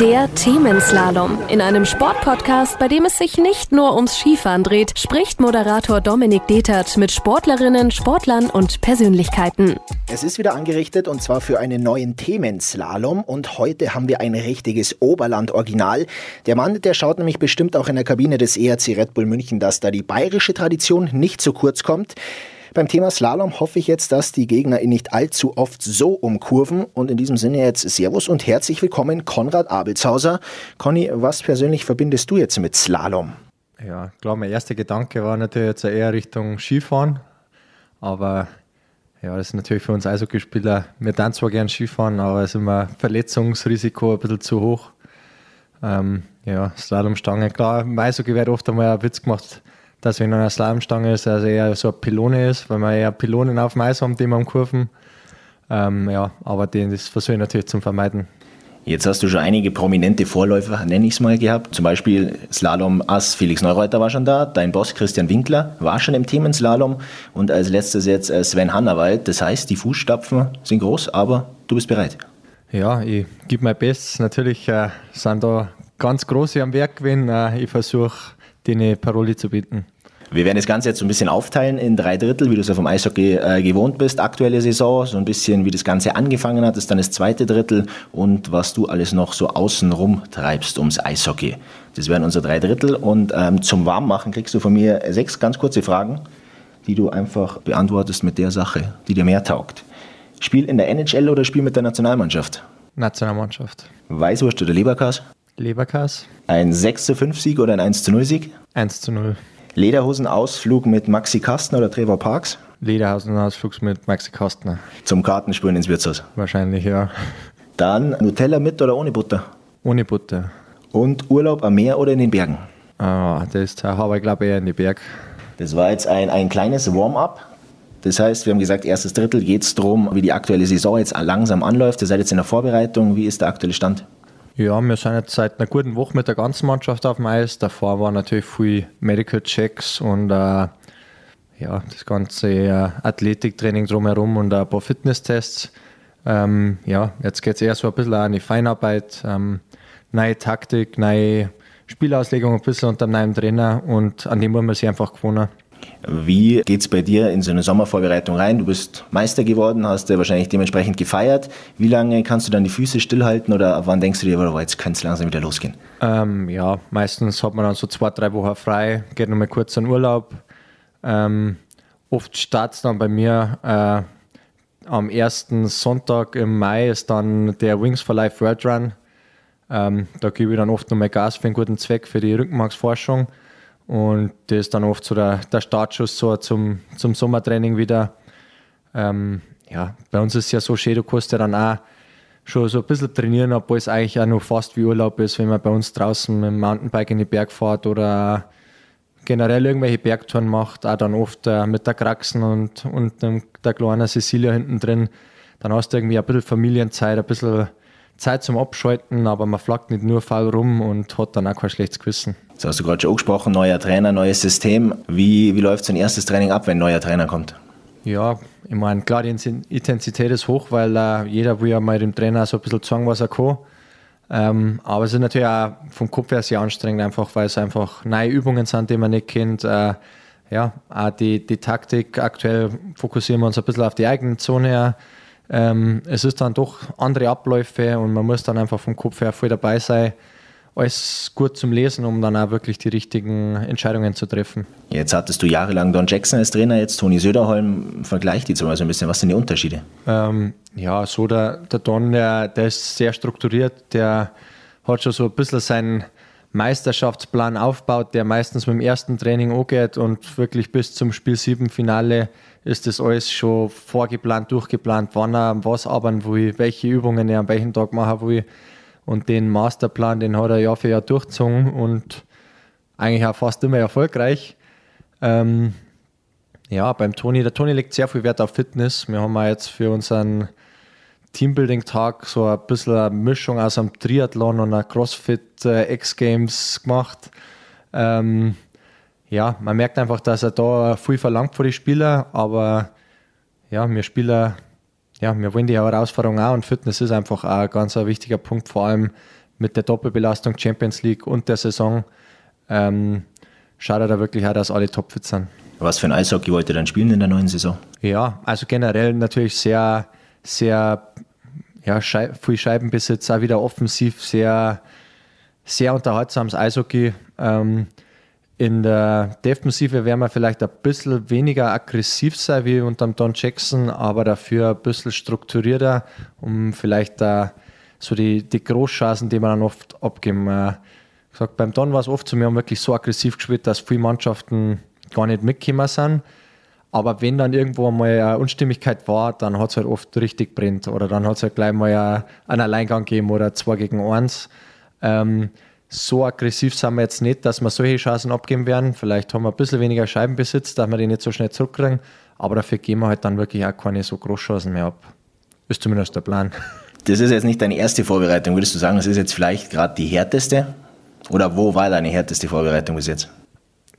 Der Themenslalom. In einem Sportpodcast, bei dem es sich nicht nur ums Skifahren dreht, spricht Moderator Dominik Detert mit Sportlerinnen, Sportlern und Persönlichkeiten. Es ist wieder angerichtet und zwar für einen neuen Themenslalom und heute haben wir ein richtiges Oberland-Original. Der Mann, der schaut nämlich bestimmt auch in der Kabine des ERC Red Bull München, dass da die bayerische Tradition nicht zu kurz kommt. Beim Thema Slalom hoffe ich jetzt, dass die Gegner ihn nicht allzu oft so umkurven. Und in diesem Sinne jetzt Servus und herzlich willkommen, Konrad Abelshauser. Conny, was persönlich verbindest du jetzt mit Slalom? Ja, klar, mein erster Gedanke war natürlich jetzt eher Richtung Skifahren. Aber ja, das ist natürlich für uns Eishockeyspieler. Wir dann zwar gern Skifahren, aber es ist immer Verletzungsrisiko ein bisschen zu hoch. Ähm, ja, Slalomstange, klar, im Eishockey wird oft einmal ein Witz gemacht, dass wenn eine Slalomstange ist, also eher so eine Pylone ist, weil wir eher Pylonen auf dem Eis haben, die wir umkurven. Ähm, ja, aber den, das versuche ich natürlich zu vermeiden. Jetzt hast du schon einige prominente Vorläufer, nenne ich es mal, gehabt. Zum Beispiel Slalom-Ass Felix Neureuter war schon da, dein Boss Christian Winkler war schon im Themenslalom und als letztes jetzt äh, Sven Hannawald. Das heißt, die Fußstapfen sind groß, aber du bist bereit. Ja, ich gebe mein Bestes. Natürlich äh, sind da ganz große am Werk gewesen. Äh, ich versuche, denen Paroli zu bieten. Wir werden das Ganze jetzt so ein bisschen aufteilen in drei Drittel, wie du es ja vom Eishockey äh, gewohnt bist. Aktuelle Saison, so ein bisschen wie das Ganze angefangen hat, ist dann das zweite Drittel und was du alles noch so außenrum treibst ums Eishockey. Das wären unsere drei Drittel und ähm, zum Warmmachen kriegst du von mir sechs ganz kurze Fragen, die du einfach beantwortest mit der Sache, die dir mehr taugt. Spiel in der NHL oder Spiel mit der Nationalmannschaft? Nationalmannschaft. Weißwurst oder Leberkas? Leberkas. Ein 6 zu 5 Sieg oder ein 1 zu 0 Sieg? 1 zu 0. Lederhosenausflug mit Maxi Kastner oder Trevor Parks? Lederhosenausflug mit Maxi Kastner. Zum Kartenspielen ins Wirtshaus? Wahrscheinlich, ja. Dann Nutella mit oder ohne Butter? Ohne Butter. Und Urlaub am Meer oder in den Bergen? Ah, das habe ich glaube eher in den Berg. Das war jetzt ein, ein kleines Warm-up. Das heißt, wir haben gesagt, erstes Drittel geht es darum, wie die aktuelle Saison jetzt langsam anläuft. Ihr seid jetzt in der Vorbereitung. Wie ist der aktuelle Stand? Ja, wir sind jetzt seit einer guten Woche mit der ganzen Mannschaft auf dem Eis. Davor waren natürlich viel Medical Checks und äh, ja, das ganze äh, Athletiktraining drumherum und ein paar Fitnesstests. Ähm, ja, jetzt geht es eher so ein bisschen an die Feinarbeit, ähm, neue Taktik, neue Spielauslegung ein bisschen unter einem neuen Trainer und an dem muss man sich einfach gewohnen. Wie geht es bei dir in so eine Sommervorbereitung rein? Du bist Meister geworden, hast ja wahrscheinlich dementsprechend gefeiert. Wie lange kannst du dann die Füße stillhalten oder wann denkst du dir, oh, jetzt könnte es langsam wieder losgehen? Ähm, ja, meistens hat man dann so zwei, drei Wochen frei, geht nochmal kurz in Urlaub. Ähm, oft startet dann bei mir äh, am ersten Sonntag im Mai ist dann der Wings for Life World Run. Ähm, da gebe ich dann oft nochmal Gas für einen guten Zweck, für die Rückenmarksforschung. Und das ist dann oft so der, der Startschuss so zum, zum Sommertraining wieder. Ähm, ja, bei uns ist es ja so schön, du kannst ja dann auch schon so ein bisschen trainieren, obwohl es eigentlich auch noch fast wie Urlaub ist, wenn man bei uns draußen mit dem Mountainbike in die Berg fährt oder generell irgendwelche Bergtouren macht, auch dann oft äh, mit der Kraxen und, und der kleinen Cecilia hinten drin. Dann hast du irgendwie ein bisschen Familienzeit, ein bisschen Zeit zum Abschalten, aber man flackt nicht nur faul rum und hat dann auch kein schlechtes Gewissen. Das hast du gerade schon angesprochen, neuer Trainer, neues System. Wie, wie läuft so ein erstes Training ab, wenn ein neuer Trainer kommt? Ja, ich meine, klar, die Intensität ist hoch, weil äh, jeder will ja mal dem Trainer so ein bisschen sagen, was er kann. Ähm, aber es ist natürlich auch vom Kopf her sehr anstrengend, einfach weil es einfach neue Übungen sind, die man nicht kennt. Äh, ja, auch die, die Taktik, aktuell fokussieren wir uns ein bisschen auf die eigene Zone. Her. Ähm, es ist dann doch andere Abläufe und man muss dann einfach vom Kopf her voll dabei sein alles gut zum Lesen, um dann auch wirklich die richtigen Entscheidungen zu treffen. Jetzt hattest du jahrelang Don Jackson als Trainer, jetzt Toni Söderholm. Vergleich die zum Beispiel ein bisschen. Was sind die Unterschiede? Ähm, ja, so der, der Don, der, der ist sehr strukturiert, der hat schon so ein bisschen seinen Meisterschaftsplan aufgebaut, der meistens mit dem ersten Training angeht und wirklich bis zum Spiel 7 Finale ist das alles schon vorgeplant, durchgeplant, wann er was arbeiten will, welche Übungen er am welchen Tag machen will. Und den Masterplan, den hat er Jahr für Jahr durchgezogen und eigentlich auch fast immer erfolgreich. Ähm, ja, beim Toni, der Toni legt sehr viel Wert auf Fitness. Wir haben jetzt für unseren Teambuilding-Tag so ein bisschen eine Mischung aus einem Triathlon und einer CrossFit äh, X-Games gemacht. Ähm, ja, man merkt einfach, dass er da viel verlangt von den Spielern, aber ja, wir Spieler ja, wir wollen die Herausforderung auch und Fitness ist einfach auch ein ganz ein wichtiger Punkt, vor allem mit der Doppelbelastung Champions League und der Saison ähm, schaut er da wirklich auch, dass alle topfit sind. Was für ein Eishockey wollt ihr dann spielen in der neuen Saison? Ja, also generell natürlich sehr, sehr ja, Schei viel Scheibenbesitz, auch wieder offensiv, sehr, sehr unterhaltsames Eishockey. Ähm, in der Defensive werden wir vielleicht ein bisschen weniger aggressiv sein wie unter Don Jackson, aber dafür ein bisschen strukturierter, um vielleicht da so die, die Großchancen, die wir dann oft abgeben. Äh, gesagt, beim Don war es oft so, wir haben wirklich so aggressiv gespielt, dass viele Mannschaften gar nicht mitgekommen sind. Aber wenn dann irgendwo mal eine Unstimmigkeit war, dann hat es halt oft richtig brennt. Oder dann hat es halt gleich mal einen Alleingang gegeben oder zwei gegen eins. Ähm, so aggressiv sind wir jetzt nicht, dass wir solche Chancen abgeben werden. Vielleicht haben wir ein bisschen weniger Scheibenbesitz, dass wir die nicht so schnell zurückkriegen. Aber dafür geben wir halt dann wirklich auch keine so Großchancen mehr ab. Ist zumindest der Plan. Das ist jetzt nicht deine erste Vorbereitung. Würdest du sagen, das ist jetzt vielleicht gerade die härteste? Oder wo war deine härteste Vorbereitung bis jetzt?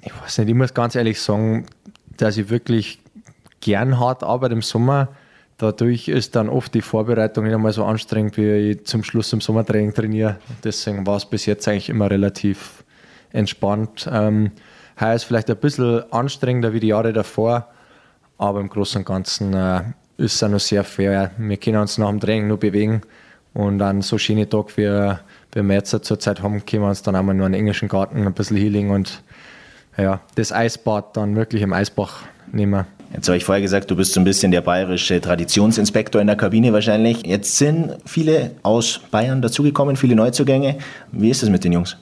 Ich weiß nicht, ich muss ganz ehrlich sagen, dass ich wirklich gern hart arbeite im Sommer. Dadurch ist dann oft die Vorbereitung nicht einmal so anstrengend, wie ich zum Schluss im Sommertraining trainiere. Deswegen war es bis jetzt eigentlich immer relativ entspannt. Ähm, heuer ist vielleicht ein bisschen anstrengender wie die Jahre davor, aber im Großen und Ganzen äh, ist es auch noch sehr fair. Wir können uns nach dem Training nur bewegen und an so schöne Tag wie, wie wir jetzt zurzeit haben, können wir uns dann einmal nur einen englischen Garten, ein bisschen Healing und ja, das Eisbad dann wirklich im Eisbach nehmen. Jetzt habe ich vorher gesagt, du bist so ein bisschen der bayerische Traditionsinspektor in der Kabine wahrscheinlich. Jetzt sind viele aus Bayern dazugekommen, viele Neuzugänge. Wie ist es mit den Jungs?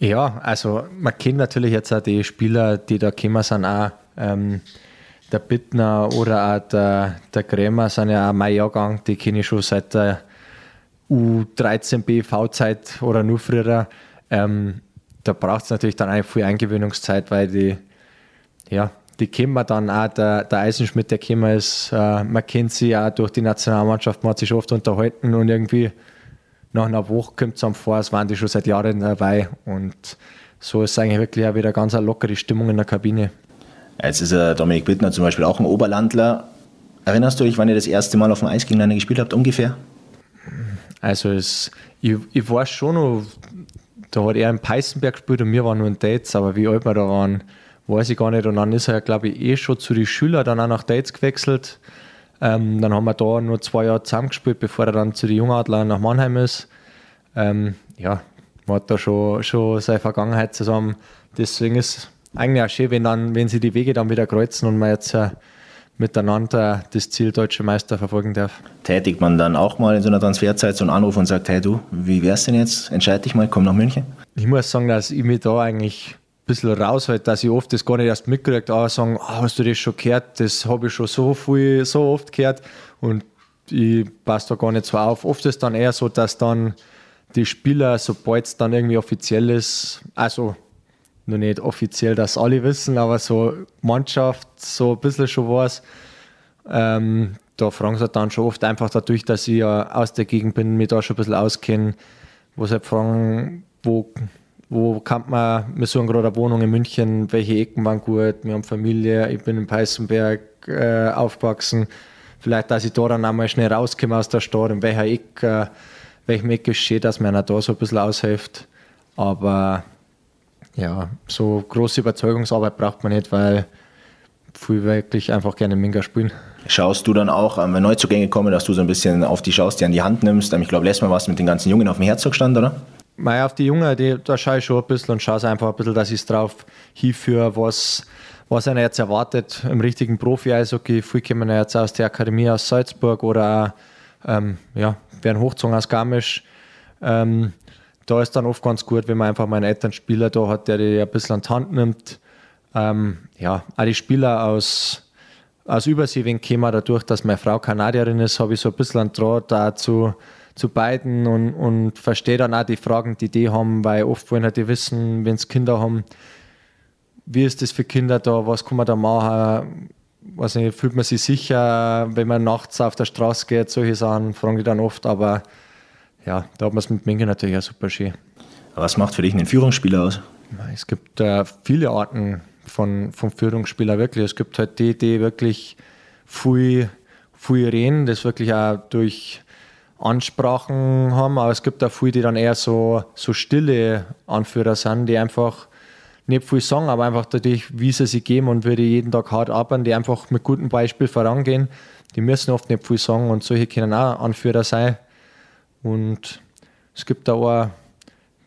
Ja, also man kennt natürlich jetzt auch die Spieler, die da gekommen sind, auch ähm, der Bittner oder auch der, der Krämer sind ja auch mein Jahrgang, die kenne ich schon seit der U13 BV-Zeit oder nur früher. Ähm, da braucht es natürlich dann eigentlich viel Eingewöhnungszeit, weil die, ja, die kennen dann auch, der, der Eisenschmidt, der gekommen ist, äh, man kennt sie auch durch die Nationalmannschaft, man hat sich oft unterhalten und irgendwie nach einer Woche kommt es am vor, als waren die schon seit Jahren dabei und so ist eigentlich wirklich auch wieder ganz eine lockere Stimmung in der Kabine. Jetzt ist der Dominik Bittner zum Beispiel auch ein Oberlandler. Erinnerst du dich, wann ihr das erste Mal auf dem Eis gegeneinander gespielt habt, ungefähr? Also es, ich, ich weiß schon noch, da hat er in Peißenberg gespielt und wir waren nur in Dates, aber wie alt wir da waren, weiß ich gar nicht. Und dann ist er, glaube ich, eh schon zu den Schülern dann auch nach Dates gewechselt. Ähm, dann haben wir da nur zwei Jahre zusammengespielt, bevor er dann zu den Jungadlern nach Mannheim ist. Ähm, ja, man hat da schon, schon seine Vergangenheit zusammen. Deswegen ist es eigentlich auch schön, wenn, dann, wenn sie die Wege dann wieder kreuzen und man jetzt äh, miteinander das Ziel Deutsche Meister verfolgen darf. Tätigt man dann auch mal in so einer Transferzeit so einen Anruf und sagt, hey du, wie wär's denn jetzt? Entscheid dich mal, komm nach München? Ich muss sagen, dass ich mich da eigentlich ein bisschen raushalte, dass ich oft das gar nicht erst mitkriege, aber sagen, oh, hast du das schon gehört? Das habe ich schon so viel, so oft gehört und ich passe da gar nicht so auf. Oft ist dann eher so, dass dann die Spieler, sobald es dann irgendwie offiziell ist, also noch nicht offiziell, dass alle wissen, aber so Mannschaft so ein bisschen schon was. Ähm, da fragen sie dann schon oft einfach dadurch, dass ich ja aus der Gegend bin, mich da schon ein bisschen auskenne, wo sie halt fragen, wo, wo kann man, wir suchen gerade eine Wohnung in München, welche Ecken waren gut, wir haben Familie, ich bin in Peißenberg äh, aufgewachsen, vielleicht, dass ich da dann einmal schnell rauskomme aus der Stadt, in welcher Ecke, welchem Ecke steht, dass mir einer da so ein bisschen aushilft. Aber ja, so große Überzeugungsarbeit braucht man nicht, weil viel wirklich einfach gerne Minga spielen. Schaust du dann auch, ähm, wenn Neuzugänge kommen, dass du so ein bisschen auf die schaust, die an die Hand nimmst? Ähm, ich glaube, letztes Mal du mit den ganzen Jungen auf dem Herzogstand, oder? Mei, auf die Jungen, die, da schaue ich schon ein bisschen und schaue einfach ein bisschen, dass ich es drauf hinführe, was, was einer jetzt erwartet im richtigen Profi-Eishockey. Viele kommen jetzt aus der Akademie aus Salzburg oder ähm, ja, werden hochgezogen aus Garmisch. Ähm, da ist dann oft ganz gut, wenn man einfach mal einen älteren Spieler da hat, der die ein bisschen an die Hand nimmt. Ähm, ja, auch die Spieler aus, aus Übersee, wenn käme dadurch, dass meine Frau Kanadierin ist, habe ich so ein bisschen einen Draht da zu, beiden und, und verstehe dann auch die Fragen, die die haben, weil oft wollen halt die wissen, wenn sie Kinder haben, wie ist das für Kinder da, was kann man da machen, weiß fühlt man sich sicher, wenn man nachts auf der Straße geht, solche Sachen fragen die dann oft, aber ja, da hat man es mit Menge natürlich auch super schön. Was macht für dich einen Führungsspieler aus? Es gibt äh, viele Arten von, von Führungsspieler wirklich. Es gibt halt die, die wirklich viel, viel reden, das wirklich auch durch Ansprachen haben, aber es gibt auch viele, die dann eher so, so stille Anführer sind, die einfach nicht viel sagen, aber einfach dadurch, wie sie sich geben und wie die jeden Tag hart arbeiten, die einfach mit gutem Beispiel vorangehen. Die müssen oft nicht viel sagen und solche können auch Anführer sein. Und es gibt da auch,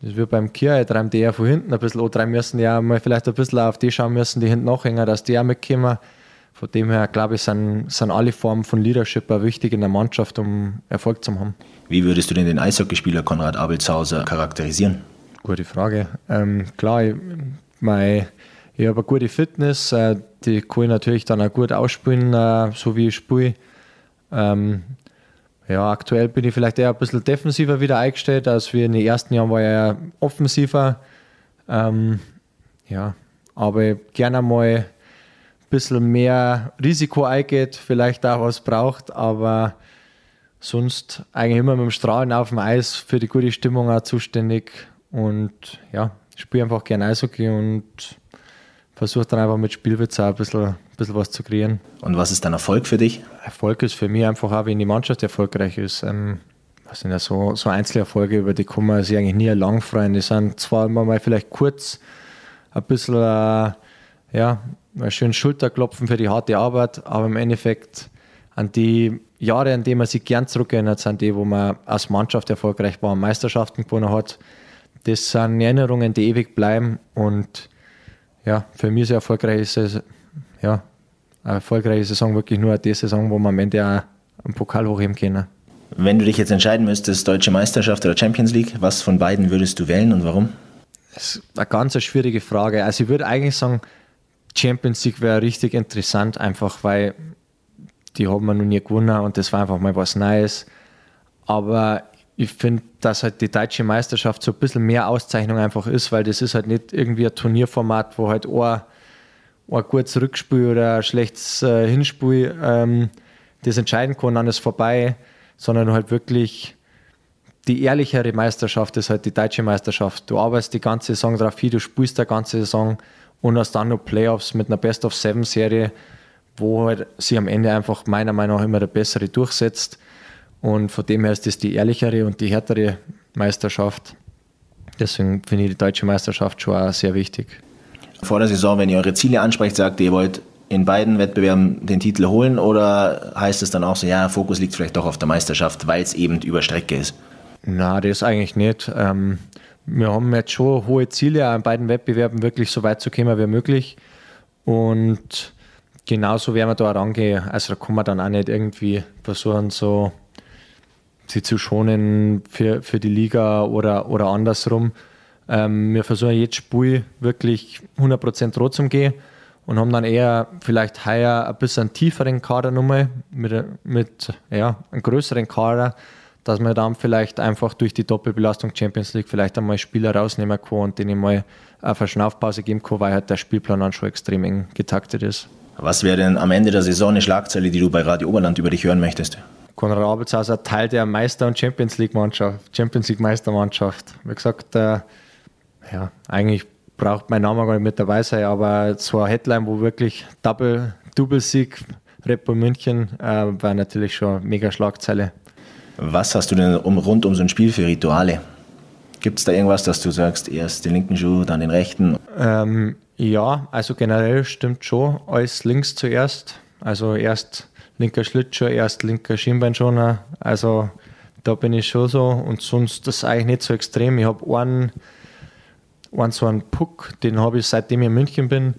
das wird beim Kia, treiben die ja von hinten ein bisschen antreiben müssen, die auch mal vielleicht ein bisschen auf die schauen müssen, die hinten nachhängen, dass die auch mitkommen. Von dem her, glaube ich, sind, sind alle Formen von Leadership auch wichtig in der Mannschaft, um Erfolg zu haben. Wie würdest du denn den Eishockeyspieler Konrad Abelshauser charakterisieren? Gute Frage. Ähm, klar, ich, mein, ich habe eine gute Fitness, äh, die kann ich natürlich dann auch gut ausspielen, äh, so wie ich spiele. Ähm, ja, aktuell bin ich vielleicht eher ein bisschen defensiver wieder eingestellt, als wir in den ersten Jahren war ja offensiver. Ähm, ja, aber gerne mal bisschen mehr Risiko eingeht, vielleicht auch was braucht, aber sonst eigentlich immer mit dem Strahlen auf dem Eis für die gute Stimmung auch zuständig und ja, spiele einfach gerne Eishockey und versuche dann einfach mit Spielwitz auch ein bisschen, ein bisschen was zu kreieren. Und was ist dann Erfolg für dich? Erfolg ist für mich einfach auch, wenn die Mannschaft erfolgreich ist. Ähm, das sind ja so, so Einzelerfolge, über die kann man sich eigentlich nie lang freuen. Die sind zwar immer mal vielleicht kurz ein bisschen äh, ja, ein schönes Schulterklopfen für die harte Arbeit, aber im Endeffekt an die Jahre, an denen man sich gern zurückerinnert, sind die, wo man als Mannschaft erfolgreich war, Meisterschaften gewonnen hat. Das sind Erinnerungen, die ewig bleiben und ja, für mich ist eine erfolgreiche, ja, eine erfolgreiche Saison wirklich nur die Saison, wo man am Ende auch einen Pokal hochheben kann. Wenn du dich jetzt entscheiden müsstest, Deutsche Meisterschaft oder Champions League, was von beiden würdest du wählen und warum? Das ist eine ganz schwierige Frage. Also ich würde eigentlich sagen, Champions League wäre richtig interessant, einfach weil die haben wir noch nie gewonnen und das war einfach mal was Neues. Aber ich finde, dass halt die deutsche Meisterschaft so ein bisschen mehr Auszeichnung einfach ist, weil das ist halt nicht irgendwie ein Turnierformat, wo halt ein, ein gutes Rückspiel oder ein schlechtes äh, Hinspiel ähm, das entscheiden kann, dann ist vorbei, sondern halt wirklich die ehrlichere Meisterschaft ist halt die deutsche Meisterschaft. Du arbeitest die ganze Saison darauf hin, du spielst die ganze Saison und hast dann noch Playoffs mit einer Best of Seven Serie, wo halt sie am Ende einfach meiner Meinung nach immer der bessere durchsetzt. Und von dem her ist das die ehrlichere und die härtere Meisterschaft. Deswegen finde ich die deutsche Meisterschaft schon auch sehr wichtig. Vor der Saison, wenn ihr eure Ziele ansprecht, sagt ihr, ihr wollt in beiden Wettbewerben den Titel holen oder heißt es dann auch so, ja, Fokus liegt vielleicht doch auf der Meisterschaft, weil es eben über Strecke ist? Na, das eigentlich nicht. Ähm, wir haben jetzt schon hohe Ziele, an beiden Wettbewerben wirklich so weit zu kommen wie möglich. Und genauso werden wir da rangehen. Also da kann man dann auch nicht irgendwie versuchen, so sie zu schonen für, für die Liga oder, oder andersrum. Ähm, wir versuchen jetzt Spiel wirklich 100% rot zu gehen und haben dann eher vielleicht heuer ein bisschen tieferen Kader nochmal mit, mit ja, einem größeren Kader dass man dann vielleicht einfach durch die Doppelbelastung Champions League vielleicht einmal Spieler rausnehmen kann und denen mal eine Verschnaufpause geben kann, weil halt der Spielplan dann schon extrem eng getaktet ist. Was wäre denn am Ende der Saison eine Schlagzeile, die du bei Radio Oberland über dich hören möchtest? Konrad Abelshauser Teil der Meister- und Champions League-Mannschaft, Champions League-Meistermannschaft. Wie gesagt, äh, ja, eigentlich braucht mein Name gar nicht mit dabei sein, aber so eine Headline, wo wirklich Double, Double-Sieg Red Bull München, äh, war natürlich schon mega Schlagzeile. Was hast du denn um, rund um so ein Spiel für Rituale? Gibt es da irgendwas, dass du sagst, erst den linken Schuh, dann den rechten? Ähm, ja, also generell stimmt schon, alles links zuerst. Also erst linker Schlittschuh, erst linker Schienbeinschoner. Also da bin ich schon so und sonst das ist eigentlich nicht so extrem. Ich habe einen, einen so einen Puck, den habe ich seitdem ich in München bin.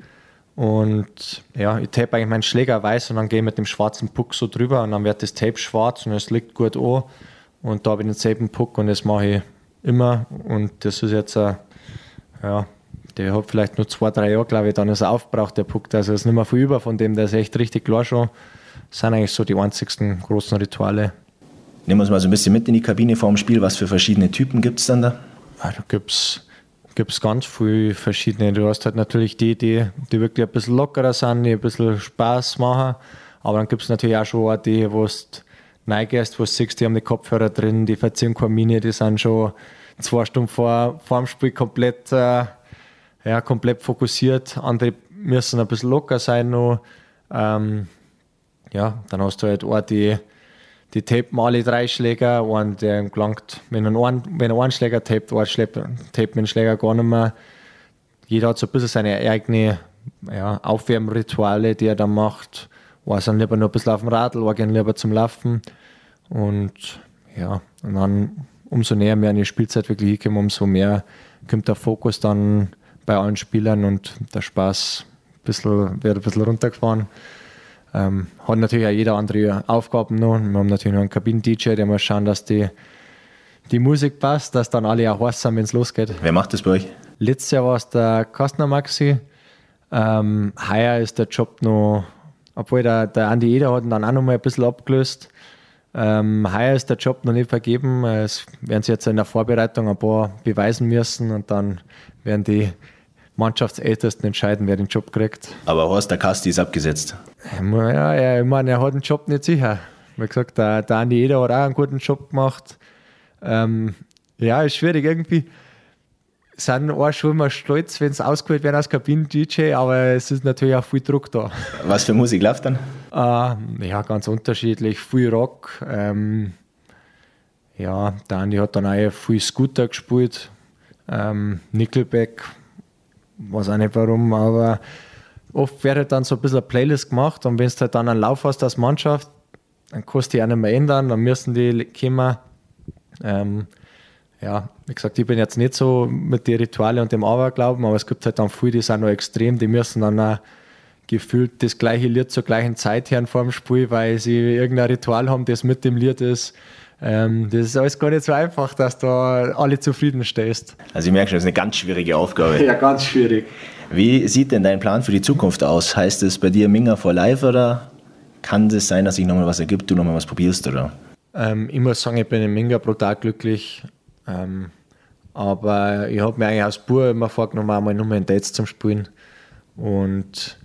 Und ja, ich tape eigentlich meinen Schläger weiß und dann gehe ich mit dem schwarzen Puck so drüber und dann wird das Tape schwarz und es liegt gut an. Und da habe ich den selben Puck und das mache ich immer. Und das ist jetzt, ein, ja, der hat vielleicht nur zwei, drei Jahre, glaube ich, dann ist er aufgebraucht, der Puck. Also ist nicht mehr viel über von dem, der ist echt richtig klar schon. Das sind eigentlich so die einzigsten großen Rituale. Nehmen wir uns mal so ein bisschen mit in die Kabine vor dem Spiel. Was für verschiedene Typen gibt es dann da? Ja, da gibt es ganz viele verschiedene. Du hast halt natürlich die, die, die wirklich ein bisschen lockerer sind, die ein bisschen Spaß machen. Aber dann gibt es natürlich auch schon die, wo du neigest, wo du siehst, die haben die Kopfhörer drin, die verziehen keine Mine, die sind schon zwei Stunden vor, vor dem Spiel komplett, äh, ja, komplett fokussiert. Andere müssen ein bisschen locker sein noch. Ähm, ja, dann hast du halt auch die, die tapen alle drei Schläger, und der gelangt, wenn er einen, wenn er einen Schläger tapet, ein Schläger, tapet den Schläger gar nicht mehr. Jeder hat so ein bisschen seine eigenen ja, Aufwärmrituale, die er dann macht. War dann lieber noch ein bisschen auf dem Radl, war gerne lieber zum Laufen. Und ja, und dann umso näher wir an die Spielzeit wirklich hinkommen, umso mehr kommt der Fokus dann bei allen Spielern und der Spaß ein bisschen, wird ein bisschen runtergefahren. Ähm, hat natürlich auch jeder andere Aufgaben noch. Wir haben natürlich noch einen Kabinen-DJ, der muss schauen, dass die, die Musik passt, dass dann alle auch heiß sind, wenn es losgeht. Wer macht das bei euch? Letztes Jahr war es der Kastner Maxi. Ähm, heuer ist der Job noch, obwohl der, der Andi Eder hat ihn dann auch noch mal ein bisschen abgelöst. Ähm, heuer ist der Job noch nicht vergeben. Es werden sie jetzt in der Vorbereitung ein paar beweisen müssen und dann werden die Mannschaftsältesten entscheiden, wer den Job kriegt. Aber Horst, der Kasti ist abgesetzt. Ja, ja, ich meine, er hat den Job nicht sicher. Wie gesagt, der, Andi Eder hat auch einen guten Job gemacht. Ähm, ja, ist schwierig irgendwie. Sind auch schon immer stolz, wenn es ausgewählt werden als Kabinen-DJ, aber es ist natürlich auch viel Druck da. Was für Musik läuft dann? Äh, ja, ganz unterschiedlich. Viel Rock. Ähm, ja, der Andi hat dann auch viel Scooter gespielt. Ähm, Nickelback weiß auch nicht warum, aber oft wird halt dann so ein bisschen eine Playlist gemacht und wenn du halt dann einen Lauf hast als Mannschaft, dann kannst du die auch nicht mehr ändern, dann müssen die kommen. Ähm, ja, wie gesagt, ich bin jetzt nicht so mit den Ritualen und dem Aberglauben, aber es gibt halt dann viele, die sind noch extrem, die müssen dann auch gefühlt das gleiche Lied zur gleichen Zeit hören vor dem Spiel, weil sie irgendein Ritual haben, das mit dem Lied ist. Ähm, das ist alles gar nicht so einfach, dass da alle zufrieden stehst. Also ich merke schon, das ist eine ganz schwierige Aufgabe. Ja, ganz schwierig. Wie sieht denn dein Plan für die Zukunft aus? Heißt es bei dir Minga for Life oder kann es sein, dass sich nochmal was ergibt, du nochmal was probierst? Oder? Ähm, ich muss sagen, ich bin in Minga brutal glücklich. Ähm, aber ich habe mir eigentlich als Bub immer vorgenommen, einmal nur in Dates zum Spielen. Und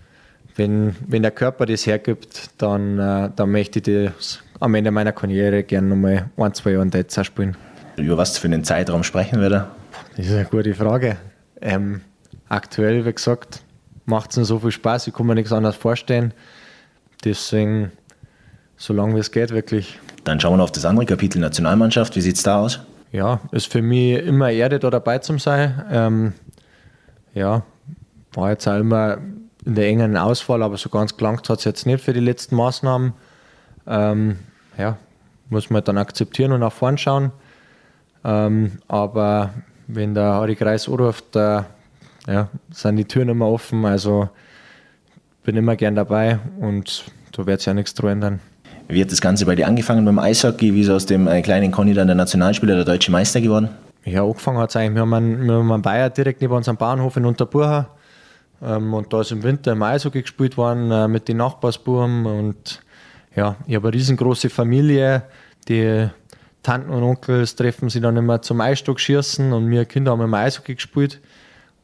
wenn, wenn der Körper das hergibt, dann, äh, dann möchte ich das am Ende meiner Karriere gerne nochmal ein, zwei Jahre Dates spielen. Über was für einen Zeitraum sprechen wir da? Das ist eine gute Frage. Ähm, aktuell, wie gesagt, macht es mir so viel Spaß, ich kann mir nichts anderes vorstellen. Deswegen, so lange wie es geht, wirklich. Dann schauen wir auf das andere Kapitel Nationalmannschaft. Wie sieht es da aus? Ja, ist für mich immer eine Ehre, da dabei zu sein. Ähm, ja, war jetzt auch immer in der engen Auswahl, aber so ganz gelangt hat es jetzt nicht für die letzten Maßnahmen. Ähm, ja, muss man dann akzeptieren und nach vorn schauen. Ähm, aber wenn der Harry Kreis anruft, äh, ja, sind die Türen immer offen. Also bin immer gern dabei und da wird sich ja nichts dran ändern. Wie hat das Ganze bei dir angefangen beim Eishockey? Wie ist aus dem äh, kleinen Conny dann der Nationalspieler, der deutsche Meister geworden? Ja, angefangen hat es eigentlich. Wir haben, einen, wir haben einen Bayer direkt neben unserem Bahnhof in Unterburha. Ähm, und da ist im Winter im Eishockey gespielt worden äh, mit den Nachbarsbuben. Und ja, ich habe eine riesengroße Familie. Die Tanten und Onkels treffen sich dann immer zum Eisstock schießen und wir Kinder haben immer Eishockey gespielt.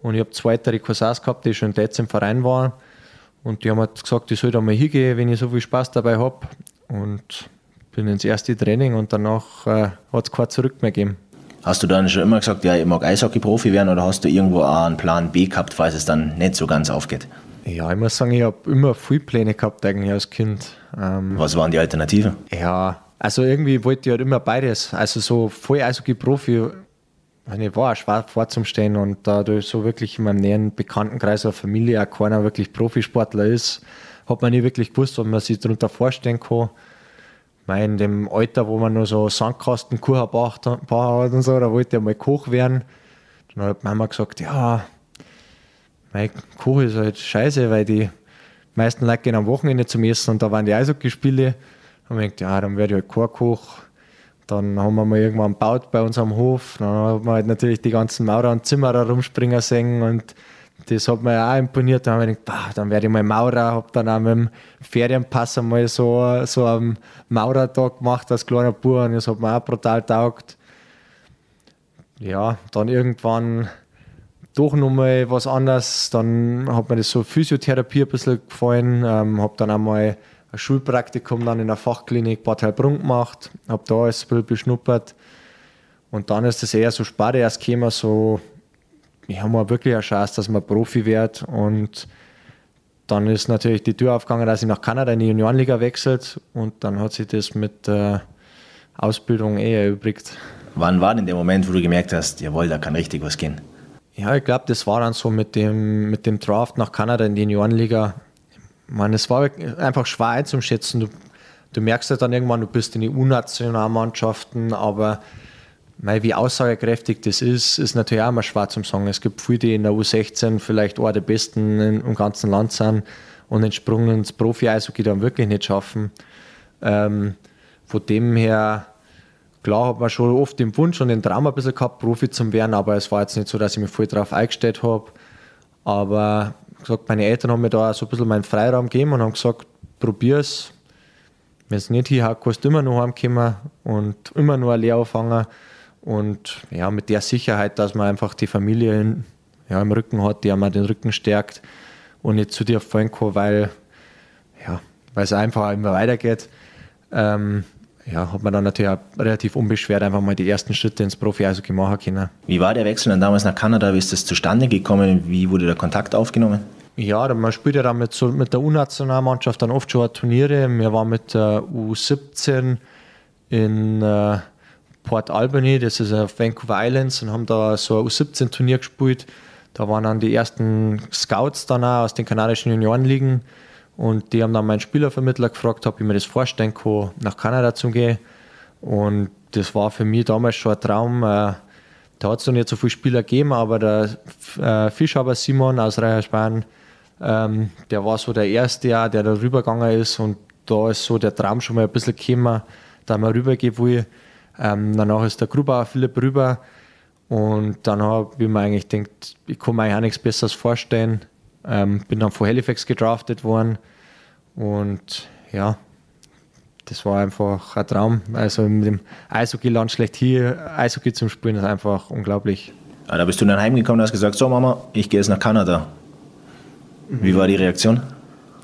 Und ich habe zwei weitere Cousins gehabt, die schon jetzt im Verein waren. Und die haben halt gesagt, ich soll da mal hingehen, wenn ich so viel Spaß dabei habe. Und bin ins erste Training und danach äh, hat es kein Zurück mehr gegeben. Hast du dann schon immer gesagt, ja, ich mag Eishockey-Profi werden oder hast du irgendwo auch einen Plan B gehabt, falls es dann nicht so ganz aufgeht? Ja, ich muss sagen, ich habe immer viele Pläne gehabt eigentlich als Kind. Ähm, Was waren die Alternativen? Ja, also irgendwie wollte ich halt immer beides. Also so voll Eishockey-Profi ich war schwer vorzustehen und dadurch so wirklich in meinem näheren Bekanntenkreis oder Familie auch keiner wirklich Profisportler ist, hat man nie wirklich gewusst, was man sich darunter vorstellen kann. Weil in dem Alter, wo man nur so Sandkasten hat und so, da wollte ich mal Koch werden. Dann hat Mama gesagt, ja, mein Koch ist halt scheiße, weil die meisten Leute gehen am Wochenende zum Essen und da waren die Eishockeyspiele. Habe ich gedacht, ja, dann werde ich halt kein Koch. Dann haben wir mal irgendwann gebaut bei uns am Hof. Dann haben wir halt natürlich die ganzen Maurer und Zimmerer rumspringen sehen und das hat mir auch imponiert. Dann habe ich gedacht, dann werde ich mal Maurer. Habe dann auch mit dem Ferienpass einmal so, so einen Maurertag gemacht als kleiner Bub und das hat mir auch brutal taugt. Ja, dann irgendwann doch nochmal was anderes. Dann hat mir das so Physiotherapie ein bisschen gefallen. Ähm, habe dann einmal ein Schulpraktikum dann in der Fachklinik Bad Heilbrunn gemacht. Habe da alles ein bisschen beschnuppert. Und dann ist das eher so Spare erst gekommen, so ich habe mal wirklich eine Chance, dass man Profi wird. Und dann ist natürlich die Tür aufgegangen, dass ich nach Kanada in die Juniorenliga wechselt. Und dann hat sich das mit, äh, Ausbildung eh erübrigt. Wann war denn der Moment, wo du gemerkt hast, jawohl, da kann richtig was gehen? Ja, ich glaube, das war dann so mit dem, mit dem Draft nach Kanada in die Juniorenliga. Man, es war einfach schwer einzuschätzen. Du, du merkst ja dann irgendwann, du bist in die U-Nationalmannschaften, aber mei, wie aussagekräftig das ist, ist natürlich auch immer schwer zum sagen. Es gibt viele, die in der U16 vielleicht auch der Besten im ganzen Land sind und den Sprung ins Profi-Eishockey dann wirklich nicht schaffen. Ähm, von dem her, klar hat man schon oft den Wunsch und den Traum ein bisschen gehabt, Profi zu werden, aber es war jetzt nicht so, dass ich mich voll drauf eingestellt habe. Aber gesagt, meine Eltern haben mir da so ein bisschen meinen Freiraum gegeben und haben gesagt, probier es. Wenn es nicht hinhaut, kannst du immer noch heimkommen und immer nur eine Lehre anfangen. Und ja, mit der Sicherheit, dass man einfach die Familie in, ja, im Rücken hat, die einmal den Rücken stärkt und nicht zu dir fallen kann, weil ja, es einfach immer weitergeht. Ähm, ja, hat man dann natürlich auch relativ unbeschwert einfach mal die ersten Schritte ins Profi-Eishockey machen können. Wie war der Wechsel dann damals nach Kanada? Wie ist das zustande gekommen? Wie wurde der Kontakt aufgenommen? Ja, man spielt ja dann mit, so, mit der U-Nationalmannschaft dann oft schon Turniere. Wir waren mit der U17 in äh, Port Albany, das ist auf Vancouver Islands, und haben da so ein U17-Turnier gespielt. Da waren dann die ersten Scouts dann auch aus den kanadischen Juniorenligen. Und die haben dann meinen Spielervermittler gefragt, ob ich mir das vorstellen kann, nach Kanada zu gehen. Und das war für mich damals schon ein Traum. Äh, da hat es noch nicht so viele Spieler gegeben, aber der äh, Fischhaber Simon aus Reicherspan, ähm, der war so der Erste, der da rübergegangen ist. Und da ist so der Traum schon mal ein bisschen gekommen, da man rübergehen will. Ähm, danach ist der Grubauer Philipp rüber. Und dann habe ich mir eigentlich gedacht, ich kann mir eigentlich auch nichts Besseres vorstellen, ähm, bin dann von Halifax gedraftet worden und ja, das war einfach ein Traum. Also mit dem Eishockey-Land schlechthin, Eishockey zum Spielen ist einfach unglaublich. Ah, da bist du dann heimgekommen und hast gesagt, so Mama, ich gehe jetzt nach Kanada. Wie war die Reaktion?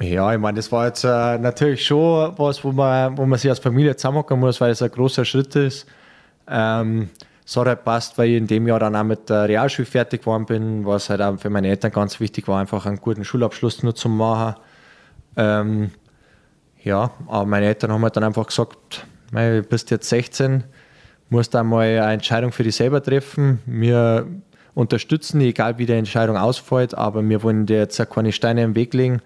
Ja, ich meine, das war jetzt äh, natürlich schon was, wo man, wo man sich als Familie zusammenhocken muss, weil es ein großer Schritt ist. Ähm, es hat halt passt, weil ich in dem Jahr dann auch mit der Realschule fertig geworden bin, was halt auch für meine Eltern ganz wichtig war, einfach einen guten Schulabschluss nur zu machen. Ähm, ja, aber meine Eltern haben halt dann einfach gesagt, du bist jetzt 16, musst einmal eine Entscheidung für dich selber treffen. Wir unterstützen dich, egal wie die Entscheidung ausfällt, aber wir wollen dir jetzt keine Steine im Weg legen.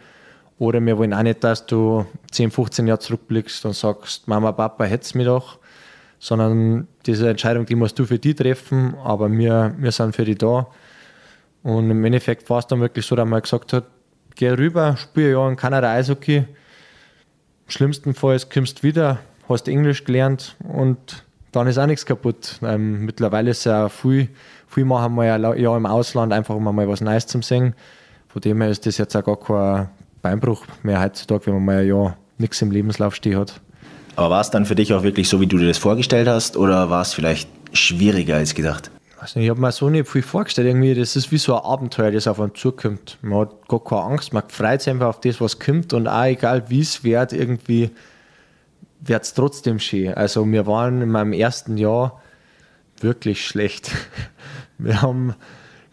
Oder wir wollen auch nicht, dass du 10, 15 Jahre zurückblickst und sagst, Mama, Papa, hätt's mich doch sondern diese Entscheidung, die musst du für die treffen, aber wir, wir sind für die da. Und im Endeffekt war es dann wirklich so, dass man gesagt hat, geh rüber, spiel ja in Kanada Eishockey. Im schlimmsten Fall kommst du wieder, hast Englisch gelernt und dann ist auch nichts kaputt. Ähm, mittlerweile ist ja viel, viel machen wir ja, ja im Ausland, einfach um mal was Neues zu sehen. Von dem her ist das jetzt auch gar kein Beinbruch mehr heutzutage, wenn man mal Jahr nichts im Lebenslauf stehen hat. Aber war es dann für dich auch wirklich so, wie du dir das vorgestellt hast, oder war es vielleicht schwieriger als gedacht? Also ich habe mir so nicht viel vorgestellt. Irgendwie, das ist wie so ein Abenteuer, das auf einen zukommt. Man hat gar keine Angst, man freut sich einfach auf das, was kommt. Und auch egal wie es wird, irgendwie wird es trotzdem schön. Also wir waren in meinem ersten Jahr wirklich schlecht. Wir haben,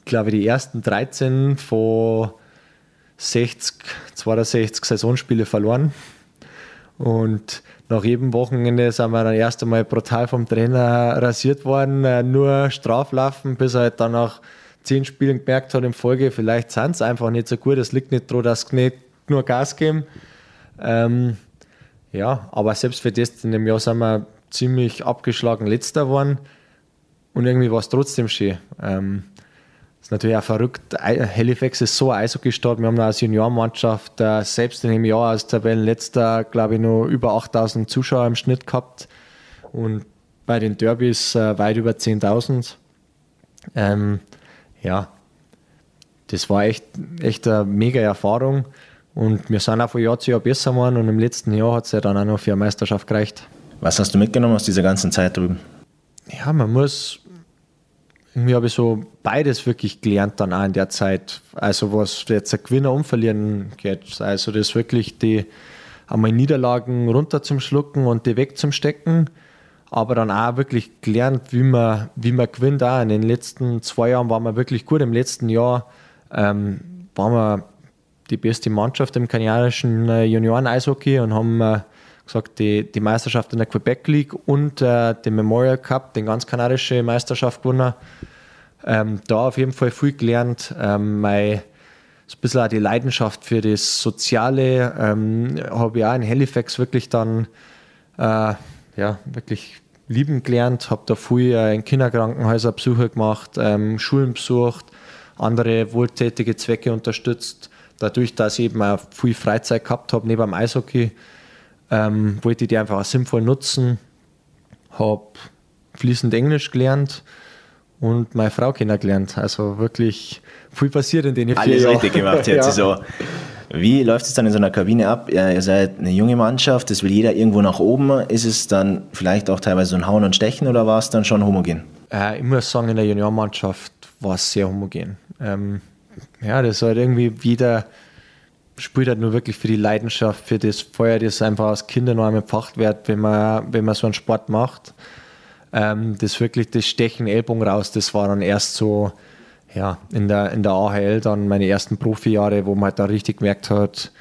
glaube ich, die ersten 13 von 60, 62 Saisonspiele verloren. Und nach jedem Wochenende sind wir dann erst einmal brutal vom Trainer rasiert worden, äh, nur Straflaufen, bis er halt dann nach zehn Spielen gemerkt hat in Folge, vielleicht sind sie einfach nicht so gut. Es liegt nicht daran, dass sie nicht nur Gas geben. Ähm, ja, aber selbst für das in dem Jahr sind wir ziemlich abgeschlagen letzter geworden und irgendwie war es trotzdem schön. Ähm, natürlich auch verrückt. Halifax ist so Eishockey-Stadt. Wir haben als Juniormannschaft äh, selbst in dem Jahr als Tabellenletzter, glaube ich, nur über 8000 Zuschauer im Schnitt gehabt. Und bei den Derbys äh, weit über 10.000. Ähm, ja, das war echt, echt eine mega Erfahrung. Und wir sind auch von Jahr zu Jahr besser geworden. Und im letzten Jahr hat es ja dann auch noch für eine Meisterschaft gereicht. Was hast du mitgenommen aus dieser ganzen Zeit drüben? Ja, man muss irgendwie habe so beides wirklich gelernt dann auch in der Zeit. Also was jetzt ein Gewinner und Verlieren geht. Also das wirklich die einmal Niederlagen runter zum Schlucken und die weg zum Stecken. Aber dann auch wirklich gelernt, wie man, wie man gewinnt. Auch in den letzten zwei Jahren waren wir wirklich gut. Im letzten Jahr ähm, waren wir die beste Mannschaft im kanadischen äh, Junioren-Eishockey und haben äh, gesagt, die, die Meisterschaft in der Quebec League und äh, den Memorial Cup, den ganz kanadische Meisterschaft gewonnen. Ähm, da auf jeden Fall viel gelernt. Ähm, mein, so ein bisschen auch die Leidenschaft für das Soziale ähm, habe ich auch in Halifax wirklich dann äh, ja, wirklich lieben gelernt. Habe da viel äh, in Kinderkrankenhäuser Besuche gemacht, ähm, Schulen besucht, andere wohltätige Zwecke unterstützt. Dadurch, dass ich eben auch viel Freizeit gehabt habe neben dem Eishockey, ähm, wollte ich die einfach auch sinnvoll nutzen. Habe fließend Englisch gelernt und meine Frau kennengelernt. Also wirklich viel passiert in den vier Alles Jahren. richtig gemacht jetzt. ja. so. Wie läuft es dann in so einer Kabine ab? Ihr seid eine junge Mannschaft, das will jeder irgendwo nach oben. Ist es dann vielleicht auch teilweise so ein Hauen und Stechen oder war es dann schon homogen? Äh, ich muss sagen, in der Juniormannschaft war es sehr homogen. Ähm, ja, das halt irgendwie wieder spielt halt nur wirklich für die Leidenschaft, für das Feuer, das einfach als Kinder noch einmal empfacht wird, wenn man, wenn man so einen Sport macht. Ähm, das wirklich das Stechen Ellbogen raus, das war dann erst so ja, in, der, in der AHL dann meine ersten Profijahre, wo man halt da richtig gemerkt hat,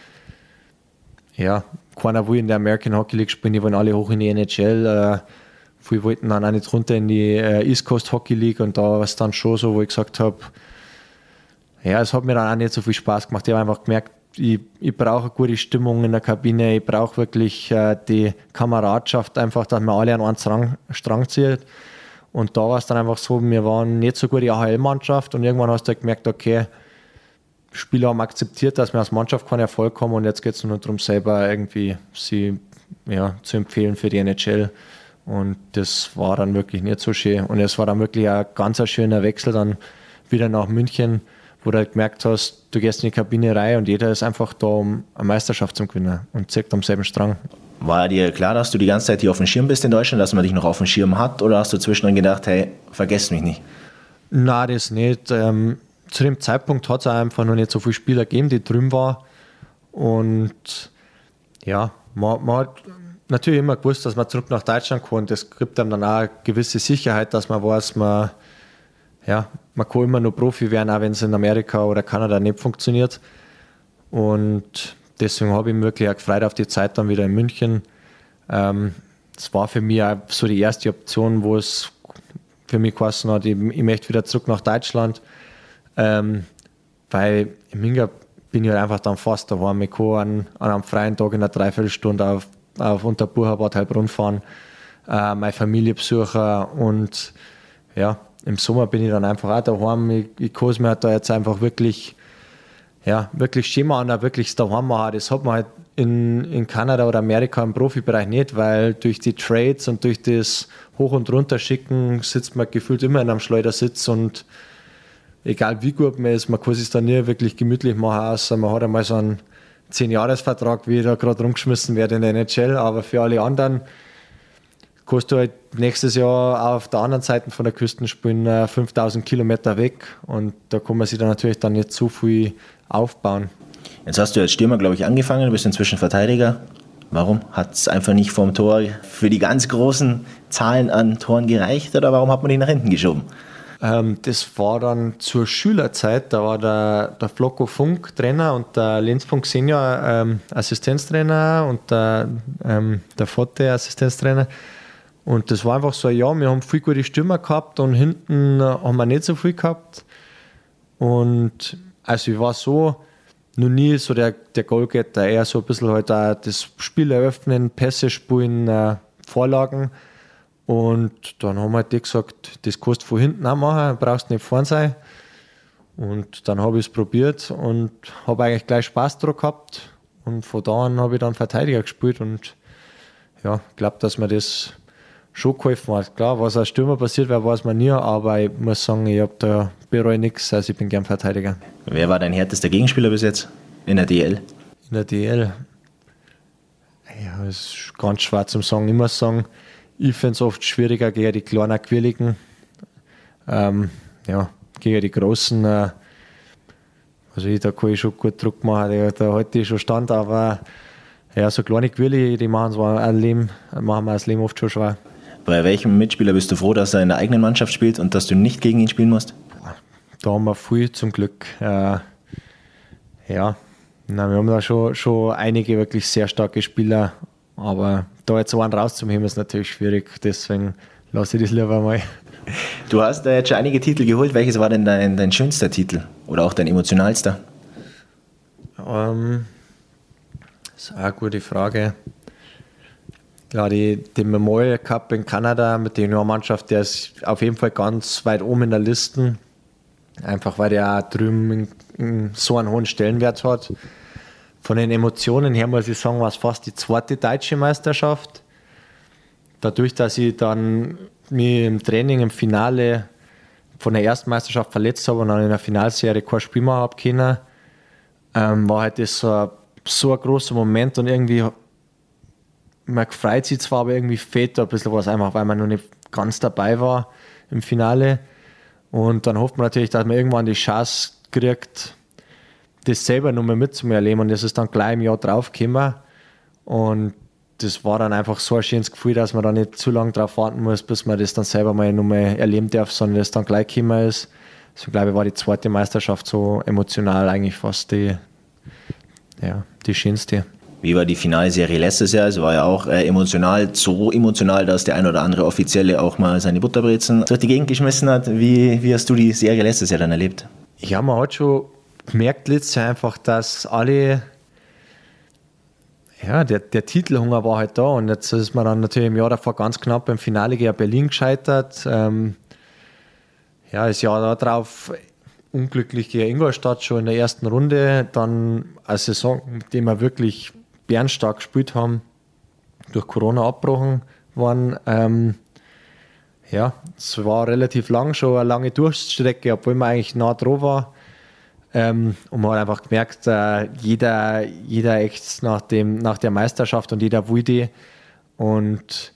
ja, keiner will in der American Hockey League spielen, die wollen alle hoch in die NHL. Äh, viele wollten dann auch nicht runter in die äh, East Coast Hockey League und da war es dann schon so, wo ich gesagt habe, ja, es hat mir dann auch nicht so viel Spaß gemacht. Ich habe einfach gemerkt, ich, ich brauche eine gute Stimmung in der Kabine, ich brauche wirklich äh, die Kameradschaft, einfach, dass man alle an einen Strang, Strang zieht. Und da war es dann einfach so, wir waren nicht so gut die AHL-Mannschaft und irgendwann hast du halt gemerkt, okay, Spieler haben akzeptiert, dass wir als Mannschaft keinen Erfolg haben und jetzt geht es nur darum, selber irgendwie sie ja, zu empfehlen für die NHL. Und das war dann wirklich nicht so schön. Und es war dann wirklich ein ganz schöner Wechsel dann wieder nach München wo du halt gemerkt hast, du gehst in die Kabine rein und jeder ist einfach da, um eine Meisterschaft zu gewinnen und zieht am selben Strang. War dir klar, dass du die ganze Zeit hier auf dem Schirm bist in Deutschland, dass man dich noch auf dem Schirm hat oder hast du zwischendrin gedacht, hey, vergesst mich nicht? Nein, das nicht. Ähm, zu dem Zeitpunkt hat es einfach noch nicht so viele Spieler gegeben, die drüben waren. Und ja, man, man, hat natürlich immer gewusst, dass man zurück nach Deutschland kommt. Das gibt einem dann auch eine gewisse Sicherheit, dass man weiß, man ja, man kann immer nur Profi werden, auch wenn es in Amerika oder Kanada nicht funktioniert. Und deswegen habe ich mich wirklich auch gefreut auf die Zeit dann wieder in München. Ähm, war für mich auch so die erste Option, wo es für mich geheißen hat, ich, ich möchte wieder zurück nach Deutschland. Ähm, weil im Minga bin ich halt einfach dann fast daheim. Ich kann an, an einem freien Tag in einer Dreiviertelstunde auf, auf Bad Heilbrunn fahren, äh, meine Familie besuchen und ja, im Sommer bin ich dann einfach auch daheim. Ich, ich kann es mir halt da jetzt einfach wirklich, ja, wirklich schön an, wirklich daheim machen. Das hat man halt in, in Kanada oder Amerika im Profibereich nicht, weil durch die Trades und durch das Hoch- und Runterschicken sitzt man gefühlt immer in einem Schleudersitz und egal wie gut man ist, man kann es dann nie wirklich gemütlich machen, außer man hat einmal so einen 10-Jahres-Vertrag, wie da gerade rumgeschmissen wird in der NHL, aber für alle anderen kannst du halt nächstes Jahr auf der anderen Seite von der Küste spielen, 5000 Kilometer weg und da kann man sich dann natürlich dann nicht zu viel aufbauen. Jetzt hast du als Stürmer, glaube ich, angefangen, du bist inzwischen Verteidiger. Warum? Hat es einfach nicht vom Tor für die ganz großen Zahlen an Toren gereicht oder warum hat man dich nach hinten geschoben? Ähm, das war dann zur Schülerzeit, da war der, der Flocko Funk Trainer und der Lenz Funk Senior ähm, Assistenztrainer und der, ähm, der Fotte Assistenztrainer. Und das war einfach so Jahr, wir haben viel gute Stürmer gehabt und hinten äh, haben wir nicht so viel gehabt. Und also ich war so noch nie so der, der Goalgetter, eher so ein bisschen halt auch das Spiel eröffnen, Pässe spielen, äh, Vorlagen. Und dann haben halt die gesagt, das kannst du von hinten auch machen, brauchst nicht vorn sein. Und dann habe ich es probiert und habe eigentlich gleich Spaß drauf gehabt. Und von da an habe ich dann Verteidiger gespielt und ja, ich glaube, dass mir das schon geholfen hat. Klar, was als Stürmer passiert wäre, weiß man nie, aber ich muss sagen, ich habe da bereue nichts, also ich bin gern Verteidiger. Wer war dein härtester Gegenspieler bis jetzt in der DL? In der DL? Ja, ist ganz schwer zu sagen. Ich muss sagen, ich finde es oft schwieriger gegen die kleinen Quirligen. Ähm, ja, gegen die großen. Äh, also ich, da kann ich schon gut Druck machen, da, da halte ich schon stand, aber ja, so kleine Quirli, die machen, ein Leben, machen mir das Leben oft schon schwer. Bei welchem Mitspieler bist du froh, dass er in der eigenen Mannschaft spielt und dass du nicht gegen ihn spielen musst? Da haben wir viel zum Glück. Äh, ja, Nein, wir haben da schon, schon einige wirklich sehr starke Spieler Aber da jetzt einen rauszuheben, ist natürlich schwierig. Deswegen lasse ich das lieber mal. Du hast äh, jetzt schon einige Titel geholt. Welches war denn dein, dein schönster Titel oder auch dein emotionalster? Ähm, das ist eine gute Frage. Ja, die, den Memorial Cup in Kanada mit der Juniormannschaft, der ist auf jeden Fall ganz weit oben in der Liste. Einfach weil der drüben so einen hohen Stellenwert hat. Von den Emotionen her muss ich sagen, war es fast die zweite deutsche Meisterschaft. Dadurch, dass ich dann mich im Training im Finale von der ersten Meisterschaft verletzt habe und dann in der Finalserie kein Spiel mehr habe können, ähm, war halt das so ein, so ein großer Moment und irgendwie man freut sich zwar, aber irgendwie fehlt da ein bisschen was, einfach weil man noch nicht ganz dabei war im Finale. Und dann hofft man natürlich, dass man irgendwann die Chance kriegt, das selber nochmal mitzuerleben. Und das ist dann gleich im Jahr drauf gekommen. Und das war dann einfach so ein schönes Gefühl, dass man da nicht zu lange drauf warten muss, bis man das dann selber mal nochmal erleben darf, sondern das dann gleich gekommen ist. So glaube ich, war die zweite Meisterschaft so emotional eigentlich fast die, ja, die schönste. Wie war die Finalserie letztes Jahr? Es war ja auch äh, emotional, so emotional, dass der ein oder andere Offizielle auch mal seine Butterbrezen durch die Gegend geschmissen hat. Wie, wie hast du die Serie letztes Jahr dann erlebt? Ja, man hat schon gemerkt letztes Jahr einfach, dass alle, ja, der, der Titelhunger war halt da und jetzt ist man dann natürlich im Jahr davor ganz knapp beim Finale gegen Berlin gescheitert. Ähm, ja, das Jahr darauf unglücklich gegen Ingolstadt schon in der ersten Runde, dann eine Saison, mit der wir wirklich bärenstark gespielt haben, durch Corona abgebrochen worden. Ähm, ja, es war relativ lang schon eine lange Durchstrecke, obwohl man eigentlich nah dran war. Ähm, und man hat einfach gemerkt, äh, jeder, jeder echt nach, dem, nach der Meisterschaft und jeder wollte. Und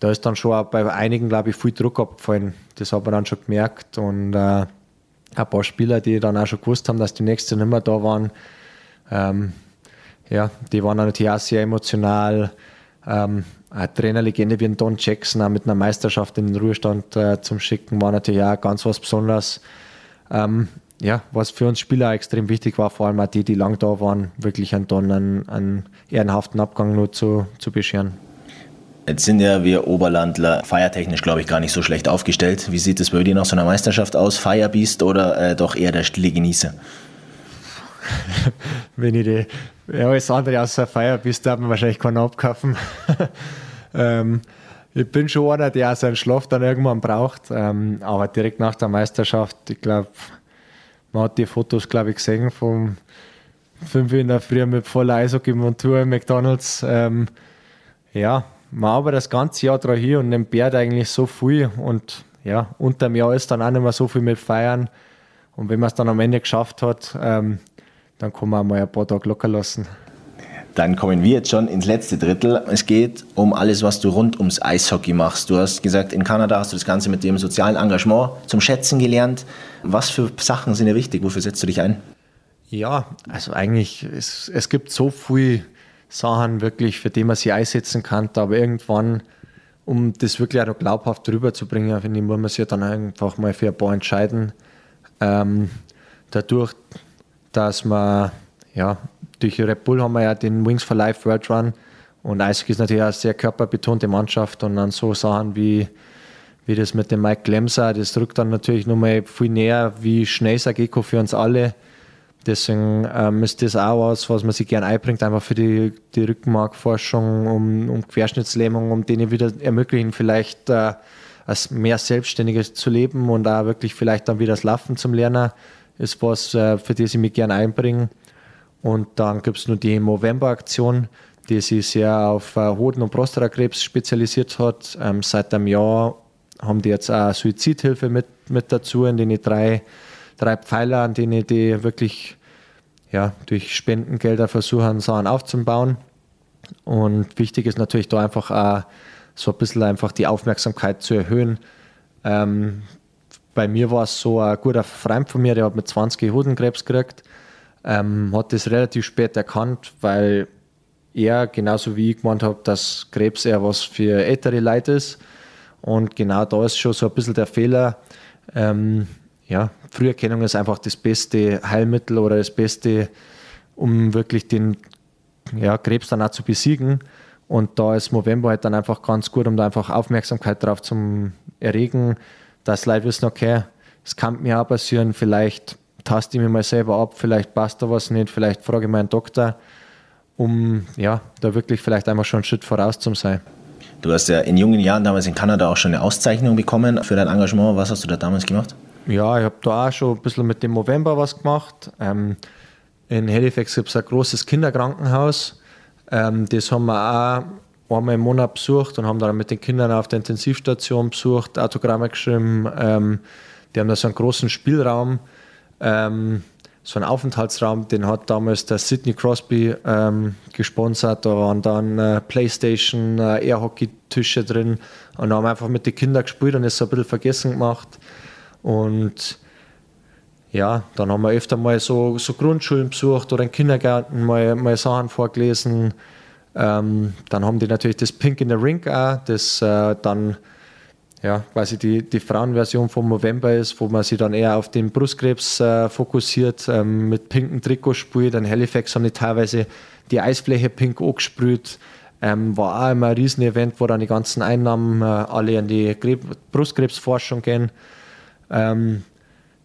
da ist dann schon bei einigen, glaube ich, viel Druck abgefallen. Das hat man dann schon gemerkt. Und äh, ein paar Spieler, die dann auch schon gewusst haben, dass die nächsten nicht mehr da waren, ähm, ja, die waren natürlich auch sehr emotional. Ähm, eine Trainerlegende wie ein Don Jackson auch mit einer Meisterschaft in den Ruhestand äh, zum Schicken war natürlich auch ganz was Besonderes. Ähm, ja, was für uns Spieler extrem wichtig war, vor allem auch die, die lang da waren, wirklich einen Don einen, einen ehrenhaften Abgang nur zu, zu bescheren. Jetzt sind ja wir Oberlandler feiertechnisch, glaube ich, gar nicht so schlecht aufgestellt. Wie sieht es bei dir nach so einer Meisterschaft aus? Feierbiest oder äh, doch eher der stille Genießer? Wenn ich die ja, alles andere außer Feierbiest darf man wahrscheinlich keinen abkaufen. ähm, ich bin schon einer, der auch seinen Schlaf dann irgendwann braucht. Ähm, aber direkt nach der Meisterschaft, ich glaube, man hat die Fotos, glaube ich, gesehen vom 5 Uhr in der Früh mit voller Eishockey-Montur im McDonalds. Ähm, ja, man arbeitet das ganze Jahr dran hier und nimmt Bert eigentlich so viel. Und ja, unter dem Jahr ist dann auch nicht mehr so viel mit Feiern. Und wenn man es dann am Ende geschafft hat, ähm, dann kann man auch mal ein paar Tage locker lassen. Dann kommen wir jetzt schon ins letzte Drittel. Es geht um alles, was du rund ums Eishockey machst. Du hast gesagt, in Kanada hast du das Ganze mit dem sozialen Engagement zum Schätzen gelernt. Was für Sachen sind dir wichtig? Wofür setzt du dich ein? Ja, also eigentlich, es, es gibt so viele Sachen wirklich, für die man sich einsetzen kann, aber irgendwann, um das wirklich auch noch glaubhaft rüberzubringen, finde ich, muss man sich dann einfach mal für ein paar entscheiden. Ähm, dadurch, dass man ja, durch Red Bull haben wir ja den Wings for Life World Run und Eishockey ist natürlich eine sehr körperbetonte Mannschaft und dann so Sachen wie, wie das mit dem Mike Glemser, das drückt dann natürlich nochmal viel näher, wie schnell ist Gecko für uns alle. Deswegen ähm, ist das auch was, was man sich gerne einbringt, einfach für die, die Rückenmarkforschung, um, um Querschnittslähmung, um denen wieder ermöglichen, vielleicht äh, als mehr Selbstständiges zu leben und auch wirklich vielleicht dann wieder das Laufen zum Lernen, ist was, äh, für das ich mich gerne einbringe. Und dann gibt es noch die Movember-Aktion, die sich sehr auf äh, Hoden- und Prostatakrebs spezialisiert hat. Ähm, seit einem Jahr haben die jetzt auch Suizidhilfe mit, mit dazu, in denen drei, drei Pfeiler, an denen die wirklich ja, durch Spendengelder versuchen, Sachen aufzubauen. Und wichtig ist natürlich da einfach auch so ein bisschen einfach die Aufmerksamkeit zu erhöhen. Ähm, bei mir war es so, ein guter Freund von mir, der hat mit 20 Hodenkrebs gekriegt ähm, hat das relativ spät erkannt, weil er genauso wie ich gemeint habe, dass Krebs eher was für ältere Leute ist. Und genau da ist schon so ein bisschen der Fehler. Ähm, ja, Früherkennung ist einfach das beste Heilmittel oder das Beste, um wirklich den ja, Krebs dann auch zu besiegen. Und da ist November halt dann einfach ganz gut, um da einfach Aufmerksamkeit drauf zu erregen, dass Leute wissen, okay, es kann mir auch passieren, vielleicht taste ich mich mal selber ab, vielleicht passt da was nicht, vielleicht frage ich meinen Doktor, um ja, da wirklich vielleicht einmal schon einen Schritt voraus zu sein. Du hast ja in jungen Jahren damals in Kanada auch schon eine Auszeichnung bekommen für dein Engagement. Was hast du da damals gemacht? Ja, ich habe da auch schon ein bisschen mit dem November was gemacht. Ähm, in Halifax gibt es ein großes Kinderkrankenhaus. Ähm, das haben wir auch einmal im Monat besucht und haben dann mit den Kindern auf der Intensivstation besucht, Autogramme geschrieben. Ähm, die haben da so einen großen Spielraum, ähm, so einen Aufenthaltsraum, den hat damals der Sidney Crosby ähm, gesponsert. Da waren dann äh, Playstation, äh, Airhockey-Tische drin und haben einfach mit den Kindern gespielt und es so ein bisschen vergessen gemacht. Und ja, dann haben wir öfter mal so, so Grundschulen besucht oder in Kindergärten mal, mal Sachen vorgelesen. Ähm, dann haben die natürlich das Pink in the Ring auch, das äh, dann ja, quasi die, die Frauenversion vom November ist, wo man sich dann eher auf den Brustkrebs äh, fokussiert, ähm, mit pinken Trikot spielt. In Halifax haben die teilweise die Eisfläche pink angesprüht. Ähm, war auch immer ein Riesenevent, wo dann die ganzen Einnahmen äh, alle in die Krebs Brustkrebsforschung gehen. Ähm,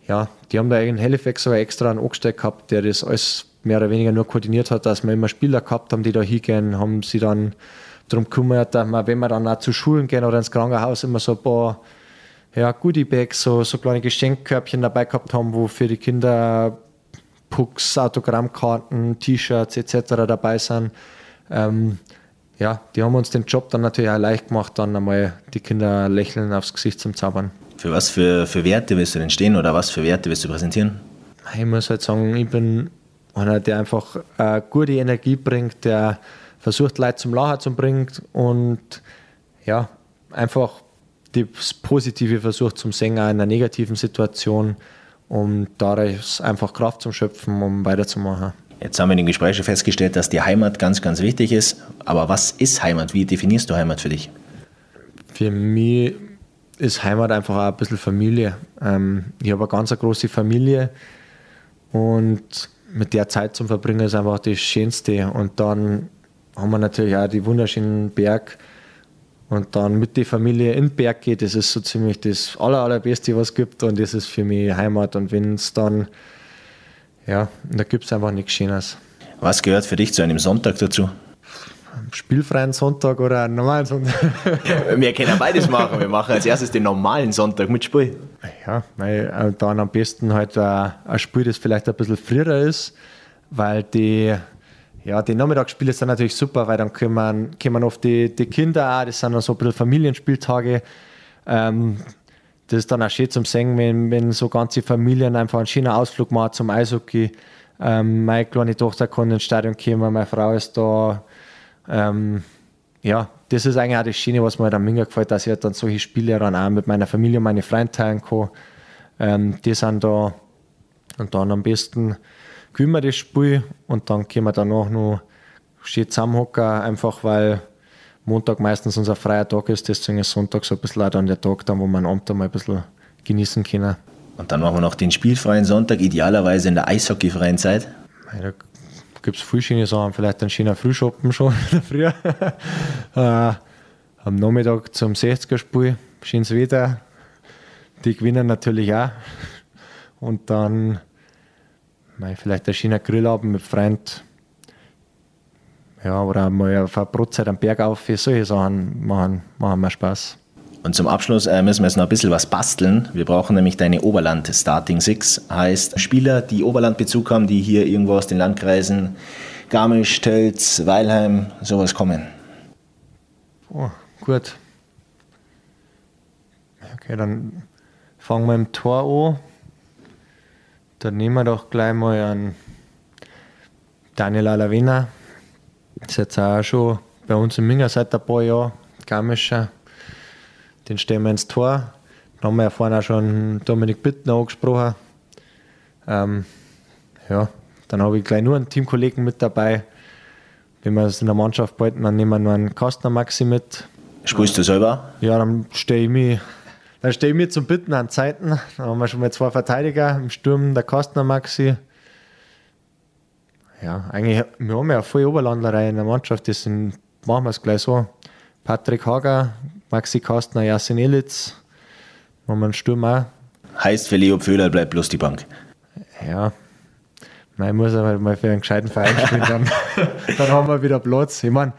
ja, die haben da in Halifax aber extra einen angestellt gehabt, der das alles mehr oder weniger nur koordiniert hat, dass wir immer Spieler gehabt haben, die da hingehen, haben sie dann darum gekümmert, dass wir, wenn wir dann auch zu Schulen gehen oder ins Krankenhaus, immer so ein paar ja, Goodie-Bags, so, so kleine Geschenkkörbchen dabei gehabt haben, wo für die Kinder Pucks, Autogrammkarten, T-Shirts etc. dabei sind. Ähm, ja, die haben uns den Job dann natürlich auch leicht gemacht, dann einmal die Kinder lächeln aufs Gesicht zum Zaubern. Für was für, für Werte willst du denn stehen oder was für Werte willst du präsentieren? Ich muss halt sagen, ich bin einer, der einfach äh, gute Energie bringt, der versucht, Leute zum Lachen zu bringen und ja, einfach das Positive versucht zum Sänger in einer negativen Situation, um daraus einfach Kraft zu schöpfen, um weiterzumachen. Jetzt haben wir in dem Gespräch schon festgestellt, dass die Heimat ganz, ganz wichtig ist. Aber was ist Heimat? Wie definierst du Heimat für dich? Für mich ist Heimat einfach auch ein bisschen Familie. Ähm, ich habe eine ganz große Familie und mit der Zeit zum Verbringen ist einfach das Schönste. Und dann haben wir natürlich auch die wunderschönen Berg und dann mit der Familie in den Berg geht, das ist so ziemlich das aller, allerbeste, was es gibt und das ist für mich Heimat und wenn es dann, ja, da gibt es einfach nichts Schönes. Was gehört für dich zu einem Sonntag dazu? Spielfreien Sonntag oder einen normalen Sonntag? wir können beides machen. Wir machen als erstes den normalen Sonntag mit Spiel. Ja, weil äh, dann am besten halt ein Spiel, das vielleicht ein bisschen früher ist, weil die, ja, die Nachmittagsspiele sind natürlich super, weil dann kommen, kommen oft die, die Kinder auch, das sind dann so ein bisschen Familienspieltage. Ähm, das ist dann auch schön zum Singen, wenn, wenn so ganze Familien einfach einen schönen Ausflug machen zum Eishockey. Ähm, meine kleine Tochter kann ins Stadion kommen, meine Frau ist da, ähm, ja, das ist eigentlich auch das Schöne, was mir halt am Minga gefällt, dass ich halt dann solche Spiele dann auch mit meiner Familie und meinen Freunden teilen kann. Ähm, die sind da und dann am besten gewinnen wir das Spiel und dann können wir danach noch schön zusammenhocken, einfach weil Montag meistens unser freier Tag ist, deswegen ist Sonntag so ein bisschen auch dann der Tag, dann, wo wir einen Abend mal ein bisschen genießen können. Und dann machen wir noch den spielfreien Sonntag, idealerweise in der eishockeyfreien Zeit. Ja, gibt es viele schöne Sachen, vielleicht ein schöner Frühschoppen schon früher. äh, am Nachmittag zum 60er-Spiel, schönes Wetter. Die gewinnen natürlich auch. Und dann mei, vielleicht ein schöner Grillabend mit Freunden. Ja, oder mal auf eine Brotzeit am Berg auf. Solche Sachen machen, machen mir Spaß. Und zum Abschluss äh, müssen wir jetzt noch ein bisschen was basteln. Wir brauchen nämlich deine Oberland Starting Six. Heißt Spieler, die Oberlandbezug haben, die hier irgendwo aus den Landkreisen Garmisch, Tölz, Weilheim, sowas kommen. Oh, gut. Okay, dann fangen wir im Tor an. Dann nehmen wir doch gleich mal an Daniel Alavena. Das ist jetzt auch schon bei uns im Minger seit ein paar Jahren. Garmischer den stellen wir ins Tor. Dann haben wir ja vorhin auch schon Dominik Bittner angesprochen. Ähm, ja, dann habe ich gleich nur einen Teamkollegen mit dabei. Wenn wir es in der Mannschaft behalten, dann nehmen wir nur einen Kastner Maxi mit. Spielst du selber? Ja, dann stehe ich mich, dann stehe ich mir zum Bitten an Zeiten. Dann haben wir schon mal zwei Verteidiger im Sturm, der Kastner Maxi. Ja, eigentlich, wir haben ja volle Oberlandlerei in der Mannschaft. Das sind machen wir es gleich so. Patrick Hager, Maxi Kastner, Jasin einen Sturm auch. Heißt für Leo Pföhler bleibt bloß die Bank. Ja, Nein, muss aber mal für einen gescheiten Verein spielen, dann, dann haben wir wieder Platz. Ich meine,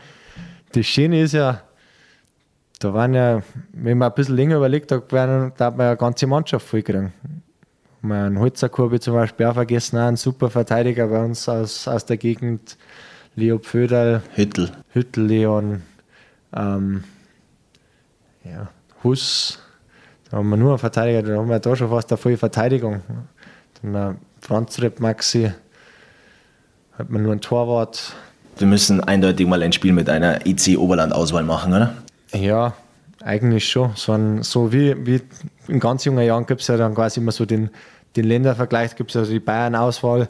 das Schöne ist ja, da waren ja, wenn man ein bisschen länger überlegt, da, werden, da hat man ja eine ganze Mannschaft vollkriegen. Ein Holzerkurve zum Beispiel auch vergessen, auch ein super Verteidiger bei uns aus, aus der Gegend, Leo Pföderl. Hüttel. Hüttel Leon. Ähm, ja, Huss. Da haben wir nur einen Verteidiger, da haben wir da schon fast eine volle Verteidigung. Dann äh, Franz Repp Maxi hat man nur ein Torwart. Wir müssen eindeutig mal ein Spiel mit einer IC Oberland-Auswahl machen, oder? Ja, eigentlich schon. So, ein, so wie, wie in ganz jungen Jahren gibt es ja dann quasi immer so den, den Ländervergleich, gibt es also die Bayern-Auswahl.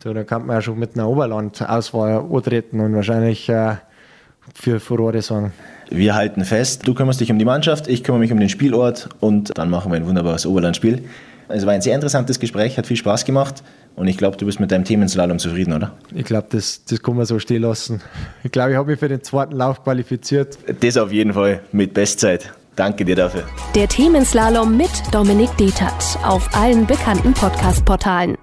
Da, da kann man ja schon mit einer Oberland-Auswahl antreten und wahrscheinlich äh, für Furore sorgen. Wir halten fest, du kümmerst dich um die Mannschaft, ich kümmere mich um den Spielort und dann machen wir ein wunderbares Oberlandspiel. Es war ein sehr interessantes Gespräch, hat viel Spaß gemacht und ich glaube, du bist mit deinem Themenslalom zufrieden, oder? Ich glaube, das, das kann man so stehen lassen. Ich glaube, ich habe mich für den zweiten Lauf qualifiziert. Das auf jeden Fall mit Bestzeit. Danke dir dafür. Der Themenslalom mit Dominik Detert auf allen bekannten Podcast-Portalen.